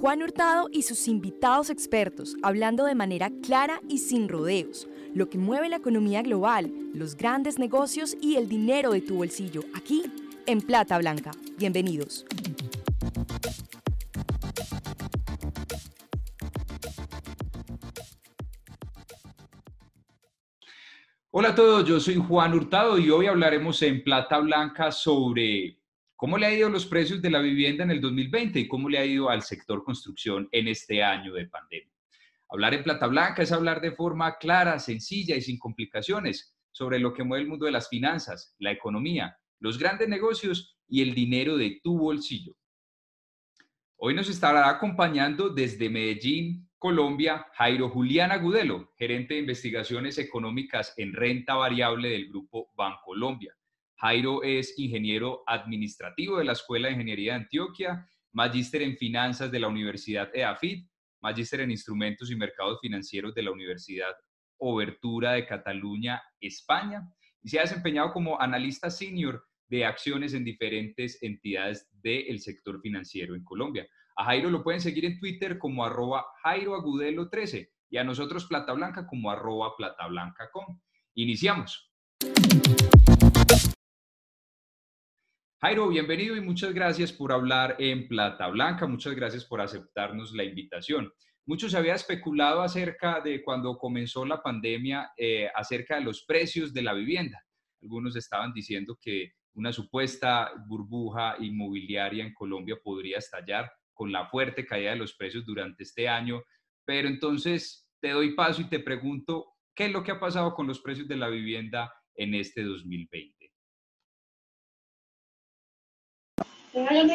Juan Hurtado y sus invitados expertos hablando de manera clara y sin rodeos, lo que mueve la economía global, los grandes negocios y el dinero de tu bolsillo, aquí en Plata Blanca. Bienvenidos. Hola a todos, yo soy Juan Hurtado y hoy hablaremos en Plata Blanca sobre ¿Cómo le ha ido los precios de la vivienda en el 2020 y cómo le ha ido al sector construcción en este año de pandemia? Hablar en plata blanca es hablar de forma clara, sencilla y sin complicaciones sobre lo que mueve el mundo de las finanzas, la economía, los grandes negocios y el dinero de tu bolsillo. Hoy nos estará acompañando desde Medellín, Colombia, Jairo Julián Agudelo, gerente de investigaciones económicas en renta variable del grupo Bancolombia. Jairo es ingeniero administrativo de la Escuela de Ingeniería de Antioquia, magíster en finanzas de la Universidad EAFIT, magíster en instrumentos y mercados financieros de la Universidad Obertura de Cataluña, España, y se ha desempeñado como analista senior de acciones en diferentes entidades del sector financiero en Colombia. A Jairo lo pueden seguir en Twitter como arroba Jairo 13 y a nosotros Plata Blanca como arroba platablanca.com. Iniciamos. Jairo, bienvenido y muchas gracias por hablar en Plata Blanca, muchas gracias por aceptarnos la invitación. Mucho se había especulado acerca de cuando comenzó la pandemia, eh, acerca de los precios de la vivienda. Algunos estaban diciendo que una supuesta burbuja inmobiliaria en Colombia podría estallar con la fuerte caída de los precios durante este año. Pero entonces te doy paso y te pregunto, ¿qué es lo que ha pasado con los precios de la vivienda en este 2020?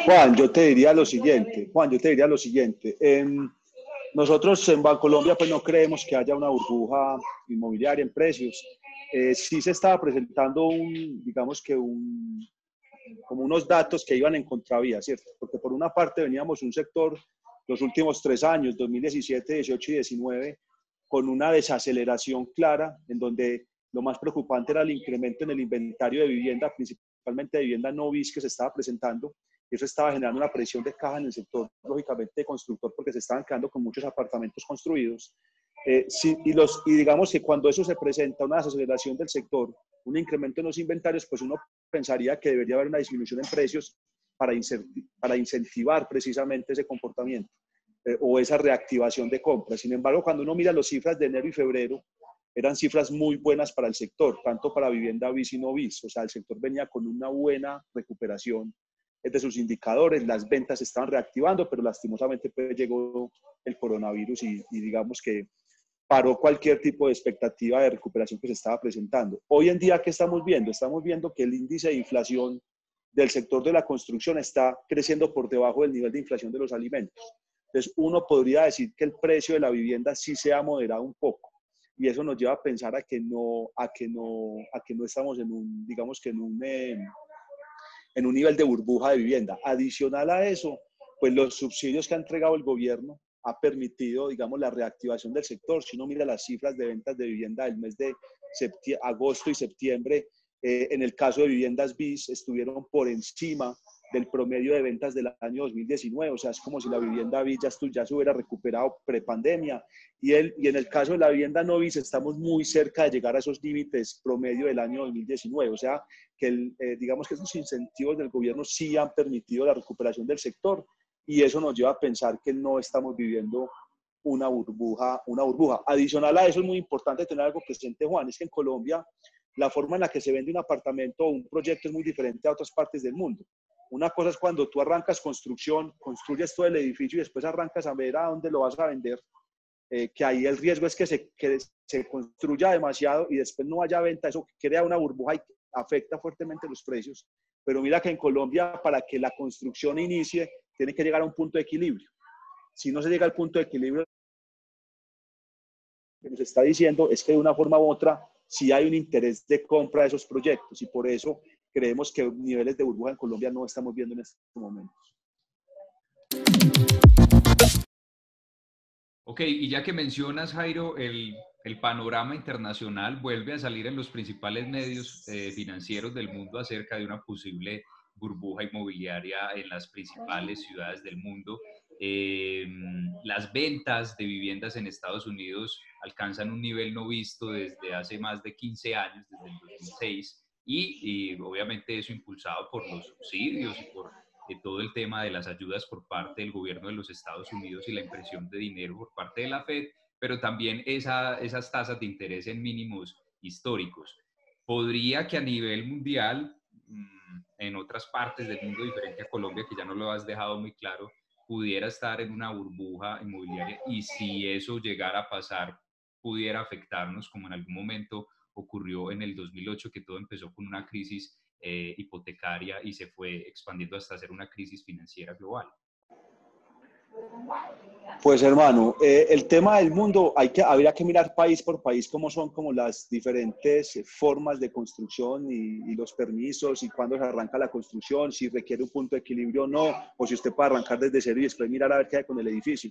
Juan, yo te diría lo siguiente, Juan, yo te diría lo siguiente. nosotros en Bancolombia pues no creemos que haya una burbuja inmobiliaria en precios. Eh, sí se estaba presentando un, digamos que un, como unos datos que iban en contravía, ¿cierto? Porque por una parte veníamos un sector los últimos tres años, 2017, 18 y 19, con una desaceleración clara en donde lo más preocupante era el incremento en el inventario de vivienda, principalmente de vivienda no bis que se estaba presentando eso estaba generando una presión de caja en el sector, lógicamente, constructor, porque se estaban quedando con muchos apartamentos construidos. Eh, y, los, y digamos que cuando eso se presenta, una desaceleración del sector, un incremento en los inventarios, pues uno pensaría que debería haber una disminución en precios para, para incentivar precisamente ese comportamiento eh, o esa reactivación de compras. Sin embargo, cuando uno mira las cifras de enero y febrero, eran cifras muy buenas para el sector, tanto para vivienda bis y no bis. O sea, el sector venía con una buena recuperación de sus indicadores, las ventas se estaban reactivando, pero lastimosamente pues, llegó el coronavirus y, digamos que paró cualquier tipo de expectativa de recuperación que se estaba presentando. Hoy en día, ¿qué estamos viendo? Estamos viendo que el índice de inflación del sector de la construcción está creciendo por debajo del nivel de inflación de los alimentos. Entonces, uno podría decir que el precio de la vivienda sí se ha moderado un poco y eso nos lleva a pensar a que no, a que no, a que no estamos en un, digamos que en un, eh, en un nivel de burbuja de vivienda. Adicional a eso, pues los subsidios que ha entregado el gobierno ha permitido, digamos, la reactivación del sector. Si uno mira las cifras de ventas de vivienda del mes de agosto y septiembre, eh, en el caso de viviendas BIS, estuvieron por encima del promedio de ventas del año 2019. O sea, es como si la vivienda BIS ya, se hubiera recuperado prepandemia. Y, y en el caso de la vivienda no BIS, estamos muy cerca de llegar a esos límites promedio del año 2019. O sea, que eh, digamos que esos incentivos del gobierno sí han permitido la recuperación del sector y eso nos lleva a pensar que no estamos viviendo una burbuja, una burbuja. Adicional a eso es muy importante tener algo presente, Juan, es que en Colombia la forma en la que se vende un apartamento o un proyecto es muy diferente a otras partes del mundo. Una cosa es cuando tú arrancas construcción, construyes todo el edificio y después arrancas a ver a dónde lo vas a vender, eh, que ahí el riesgo es que se, que se construya demasiado y después no haya venta, eso crea una burbuja y afecta fuertemente los precios. Pero mira que en Colombia, para que la construcción inicie, tiene que llegar a un punto de equilibrio. Si no se llega al punto de equilibrio, lo que nos está diciendo es que de una forma u otra sí hay un interés de compra de esos proyectos y por eso creemos que niveles de burbuja en Colombia no estamos viendo en estos momentos. Ok, y ya que mencionas, Jairo, el, panorama internacional vuelve a salir en los principales medios eh, financieros del mundo acerca de una posible burbuja inmobiliaria en las principales ciudades del mundo. Em, las ventas de viviendas en Estados Unidos alcanzan un nivel no visto desde hace más de 15 años, desde el 2006, y, obviamente eso impulsado por los subsidios y por eh, todo el tema de las ayudas por parte del gobierno de los Estados Unidos y la impresión de dinero por parte de la Fed, pero también esa, esas tasas de interés en mínimos históricos. Podría que a nivel mundial, mm, en otras partes del mundo diferente a Colombia, que ya no lo has dejado muy claro, pudiera estar en una burbuja inmobiliaria y si eso llegara a pasar, pudiera afectarnos como en algún momento ocurrió en el 2008, que todo empezó con una crisis eh, hipotecaria y se fue expandiendo hasta ser una crisis financiera global. Pues hermano, eh, el tema del mundo, hay que, habría que mirar país por país cómo son como las diferentes formas de construcción y, los permisos y cuándo se arranca la construcción, si requiere un punto de equilibrio o no, o si usted puede arrancar desde cero y después mirar a ver qué hay con el edificio.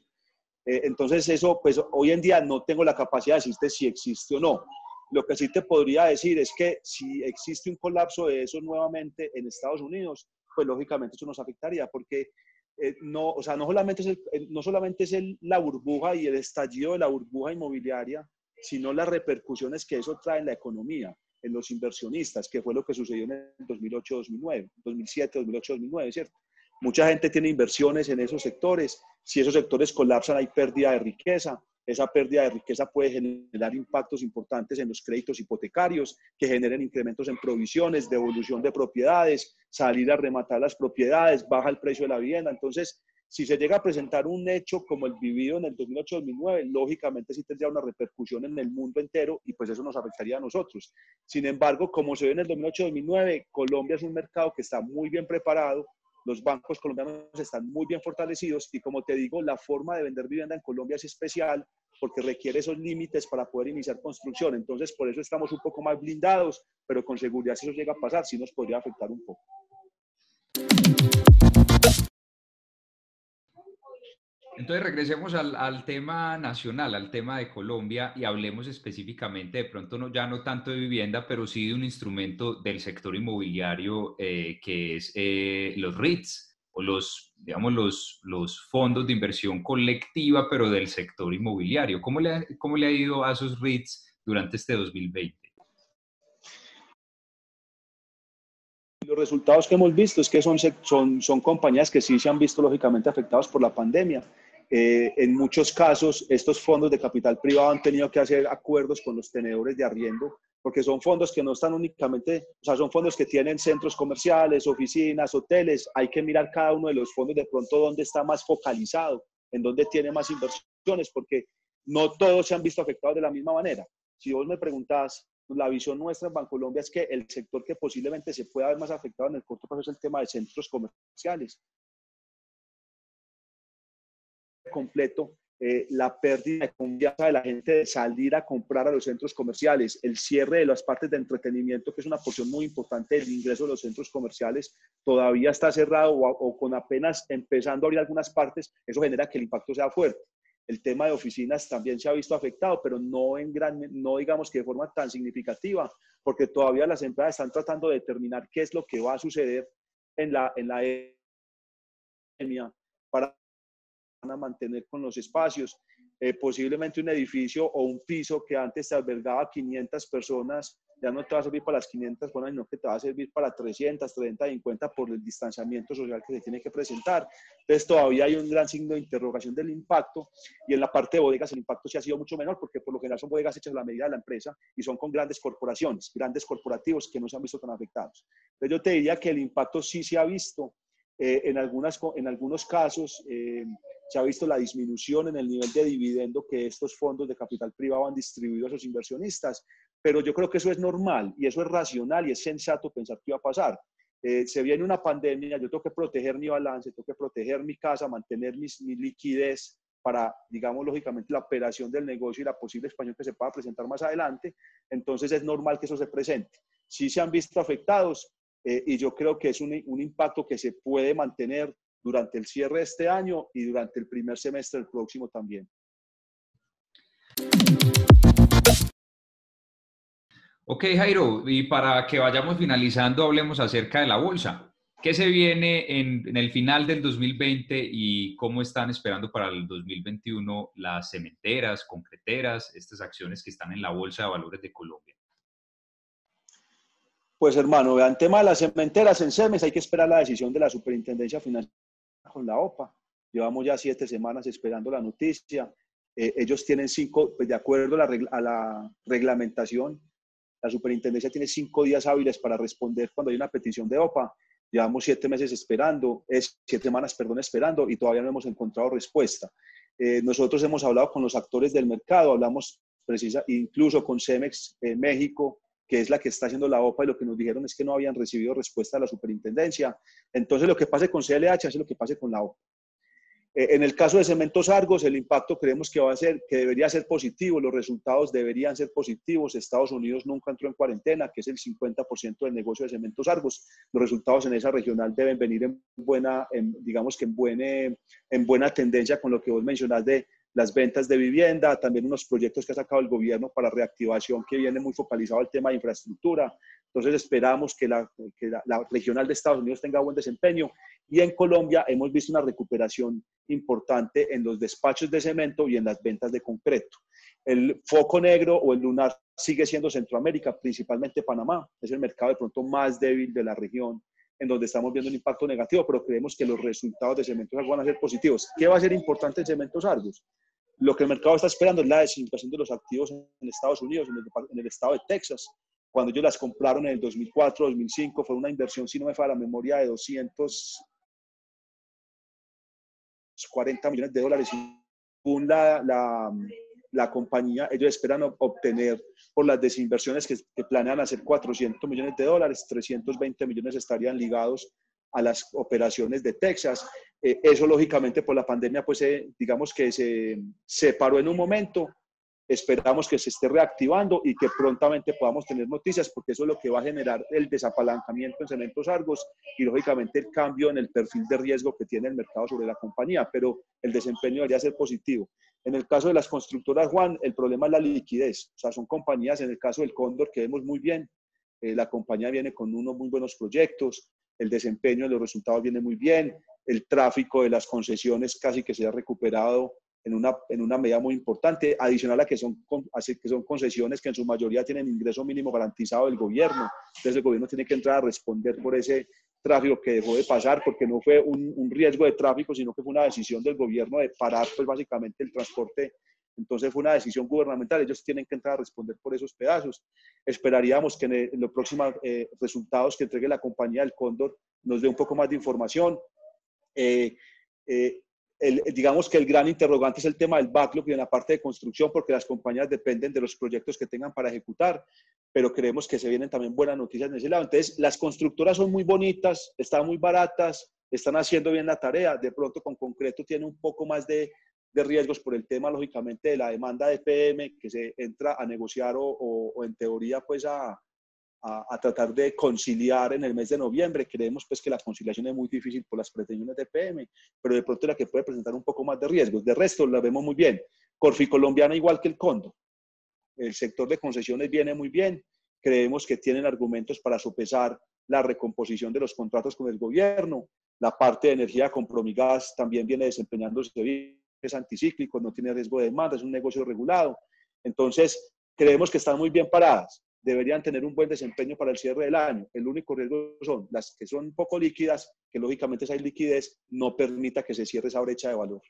Eh, entonces eso, pues hoy en día no tengo la capacidad de decirte si existe o no. Lo que sí te podría decir es que si existe un colapso de eso nuevamente en Estados Unidos, pues lógicamente eso nos afectaría porque eh, no, o sea, no solamente es, no solamente es la burbuja y el estallido de la burbuja inmobiliaria, sino las repercusiones que eso trae en la economía, en los inversionistas, que fue lo que sucedió en el 2008-2009, 2007-2008-2009, ¿cierto? Mucha gente tiene inversiones en esos sectores. Si esos sectores colapsan, hay pérdida de riqueza esa pérdida de riqueza puede generar impactos importantes en los créditos hipotecarios, que generen incrementos en provisiones, devolución de propiedades, salir a rematar las propiedades, baja el precio de la vivienda. Entonces, si se llega a presentar un hecho como el vivido en el 2008-2009, lógicamente sí tendría una repercusión en el mundo entero y pues eso nos afectaría a nosotros. Sin embargo, como se ve en el 2008-2009, Colombia es un mercado que está muy bien preparado, los bancos colombianos están muy bien fortalecidos y como te digo, la forma de vender vivienda en Colombia es especial porque requiere esos límites para poder iniciar construcción. Entonces, por eso estamos un poco más blindados, pero con seguridad si eso llega a pasar, sí nos podría afectar un poco. Entonces regresemos al, tema nacional, al tema de Colombia y hablemos específicamente, de pronto no, ya no tanto de vivienda, pero sí de un instrumento del sector inmobiliario eh, que es eh, los REITs o los, digamos, los, los fondos de inversión colectiva, pero del sector inmobiliario. ¿Cómo le, cómo le ha ido a esos REITs durante este 2020? Los resultados que hemos visto es que son, son, son compañías que sí se han visto lógicamente afectadas por la pandemia eh, en muchos casos, estos fondos de capital privado han tenido que hacer acuerdos con los tenedores de arriendo, porque son fondos que no están únicamente, o sea, son fondos que tienen centros comerciales, oficinas, hoteles. Hay que mirar cada uno de los fondos de pronto dónde está más focalizado, en dónde tiene más inversiones, porque no todos se han visto afectados de la misma manera. Si vos me preguntás, la visión nuestra en Bancolombia es que el sector que posiblemente se pueda ver más afectado en el corto plazo es el tema de centros comerciales completo eh, la pérdida de la gente de salir a comprar a los centros comerciales, el cierre de las partes de entretenimiento, que es una porción muy importante del ingreso de los centros comerciales, todavía está cerrado o, con apenas empezando a abrir algunas partes, eso genera que el impacto sea fuerte. El tema de oficinas también se ha visto afectado, pero no, en gran, no digamos que de forma tan significativa, porque todavía las empresas están tratando de determinar qué es lo que va a suceder en la, en la epidemia para mantener con los espacios. Eh, posiblemente un edificio o un piso que antes albergaba 500 personas, ya no te va a servir para las 500 personas, sino que te va a servir para 300, 30, 50 por el distanciamiento social que se tiene que presentar. Entonces todavía hay un gran signo de interrogación del impacto y en la parte de bodegas el impacto sí ha sido mucho menor porque por lo general son bodegas hechas a la medida de la empresa y son con grandes corporaciones, grandes corporativos que no se han visto tan afectados. Entonces yo te diría que el impacto sí se ha visto eh, en, algunas, en algunos casos. Eh, se ha visto la disminución en el nivel de dividendo que estos fondos de capital privado han distribuido a sus inversionistas, pero yo creo que eso es normal y eso es racional y es sensato pensar que iba a pasar. Eh, se viene una pandemia, yo tengo que proteger mi balance, tengo que proteger mi casa, mantener mi liquidez para, digamos, lógicamente la operación del negocio y la posible expansión que se pueda presentar más adelante. Entonces es normal que eso se presente. Sí se han visto afectados eh, y yo creo que es un, un impacto que se puede mantener durante el cierre de este año y durante el primer semestre del próximo también. Ok, Jairo, y para que vayamos finalizando, hablemos acerca de la bolsa. ¿Qué se viene en, el final del 2020 y cómo están esperando para el 2021 las cementeras, concreteras, estas acciones que están en la Bolsa de Valores de Colombia? Pues hermano, vean, tema de las cementeras en CEMES, hay que esperar la decisión de la Superintendencia Financiera con la OPA. Llevamos ya siete semanas esperando la noticia. Eh, ellos tienen cinco, pues de acuerdo a la, reglamentación, la superintendencia tiene cinco días hábiles para responder cuando hay una petición de OPA Llevamos siete meses esperando, es, siete semanas, perdón, esperando y todavía no hemos encontrado respuesta. Eh, nosotros hemos hablado con los actores del mercado, hablamos precisa, incluso con Cemex en México, que es la que está haciendo la OPA, y lo que nos dijeron es que no habían recibido respuesta a la superintendencia. Entonces, lo que pase con CLH es lo que pase con la OPA. Eh, en el caso de Cementos Argos, el impacto creemos que va a ser, que debería ser positivo, los resultados deberían ser positivos. Estados Unidos nunca entró en cuarentena, que es el 50% del negocio de Cementos Argos. Los resultados en esa regional deben venir en buena, digamos que en buena, en buena tendencia con lo que vos mencionás de las ventas de vivienda, también unos proyectos que ha sacado el gobierno para reactivación que viene muy focalizado al tema de infraestructura. Entonces esperamos que, la, que la, regional de Estados Unidos tenga buen desempeño y en Colombia hemos visto una recuperación importante en los despachos de cemento y en las ventas de concreto. El foco negro o el lunar sigue siendo Centroamérica, principalmente Panamá. Es el mercado de pronto más débil de la región en donde estamos viendo un impacto negativo, pero creemos que los resultados de Cementos Argos van a ser positivos. ¿Qué va a ser importante en Cementos Argos? Lo que el mercado está esperando es la desinversión de los activos en Estados Unidos, en el, estado de Texas. Cuando ellos las compraron en el 2004, 2005, fue una inversión, si no me falla la memoria, de 240 millones de dólares. Según la, la compañía, ellos esperan obtener por las desinversiones que, planean hacer 400 millones de dólares, 320 millones estarían ligados a las operaciones de Texas. Eh, eso lógicamente por la pandemia, pues eh, digamos que se separó en un momento. Esperamos que se esté reactivando y que prontamente podamos tener noticias, porque eso es lo que va a generar el desapalancamiento en cementos Argos y lógicamente el cambio en el perfil de riesgo que tiene el mercado sobre la compañía, pero el desempeño debería ser positivo. En el caso de las constructoras, Juan, el problema es la liquidez. O sea, son compañías, en el caso del Cóndor, que vemos muy bien. Eh, la compañía viene con unos muy buenos proyectos, el desempeño de los resultados viene muy bien, el tráfico de las concesiones casi que se ha recuperado en una, en una medida muy importante, adicional a que son, que son concesiones que en su mayoría tienen ingreso mínimo garantizado del gobierno. Entonces el gobierno tiene que entrar a responder por ese tráfico que dejó de pasar, porque no fue un, un, riesgo de tráfico, sino que fue una decisión del gobierno de parar pues básicamente el transporte. Entonces fue una decisión gubernamental, ellos tienen que entrar a responder por esos pedazos. Esperaríamos que en, los próximos eh, resultados que entregue la compañía del Cóndor nos dé un poco más de información. Eh, eh, digamos que el gran interrogante es el tema del backlog y en la parte de construcción, porque las compañías dependen de los proyectos que tengan para ejecutar, pero creemos que se vienen también buenas noticias en ese lado. Entonces, las constructoras son muy bonitas, están muy baratas, están haciendo bien la tarea, de pronto con concreto tiene un poco más de, de riesgos por el tema, lógicamente, de la demanda de PM, que se entra a negociar o, o en teoría, pues a, a, tratar de conciliar en el mes de noviembre. Creemos pues que la conciliación es muy difícil por las pretensiones de PM, pero de pronto la que puede presentar un poco más de riesgos. De resto, la vemos muy bien. Corfi colombiana igual que el Condo. El sector de concesiones viene muy bien. Creemos que tienen argumentos para sopesar la recomposición de los contratos con el gobierno. La parte de energía con Promigas también viene desempeñándose bien. Es anticíclico, no tiene riesgo de demanda, es un negocio regulado. Entonces, creemos que están muy bien paradas deberían tener un buen desempeño para el cierre del año. El único riesgo son las que son poco líquidas, que lógicamente esa liquidez no permita que se cierre esa brecha de valor.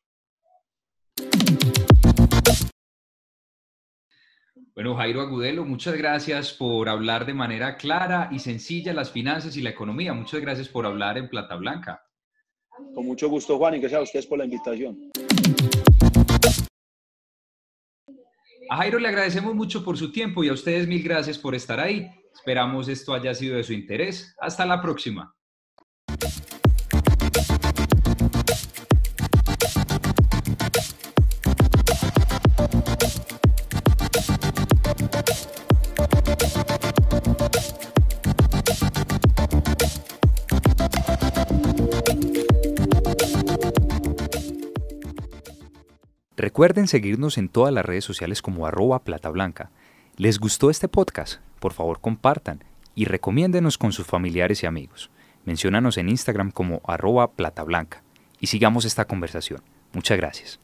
Bueno, Jairo Agudelo, muchas gracias por hablar de manera clara y sencilla las finanzas y la economía. Muchas gracias por hablar en Plata Blanca. Con mucho gusto, Juan, y gracias a ustedes por la invitación. A Jairo le agradecemos mucho por su tiempo y a ustedes mil gracias por estar ahí. Esperamos esto haya sido de su interés. Hasta la próxima. Recuerden seguirnos en todas las redes sociales como arroba plata blanca. ¿Les gustó este podcast? Por favor compartan y recomiéndenos con sus familiares y amigos. Menciónanos en Instagram como arroba platablanca y sigamos esta conversación. Muchas gracias.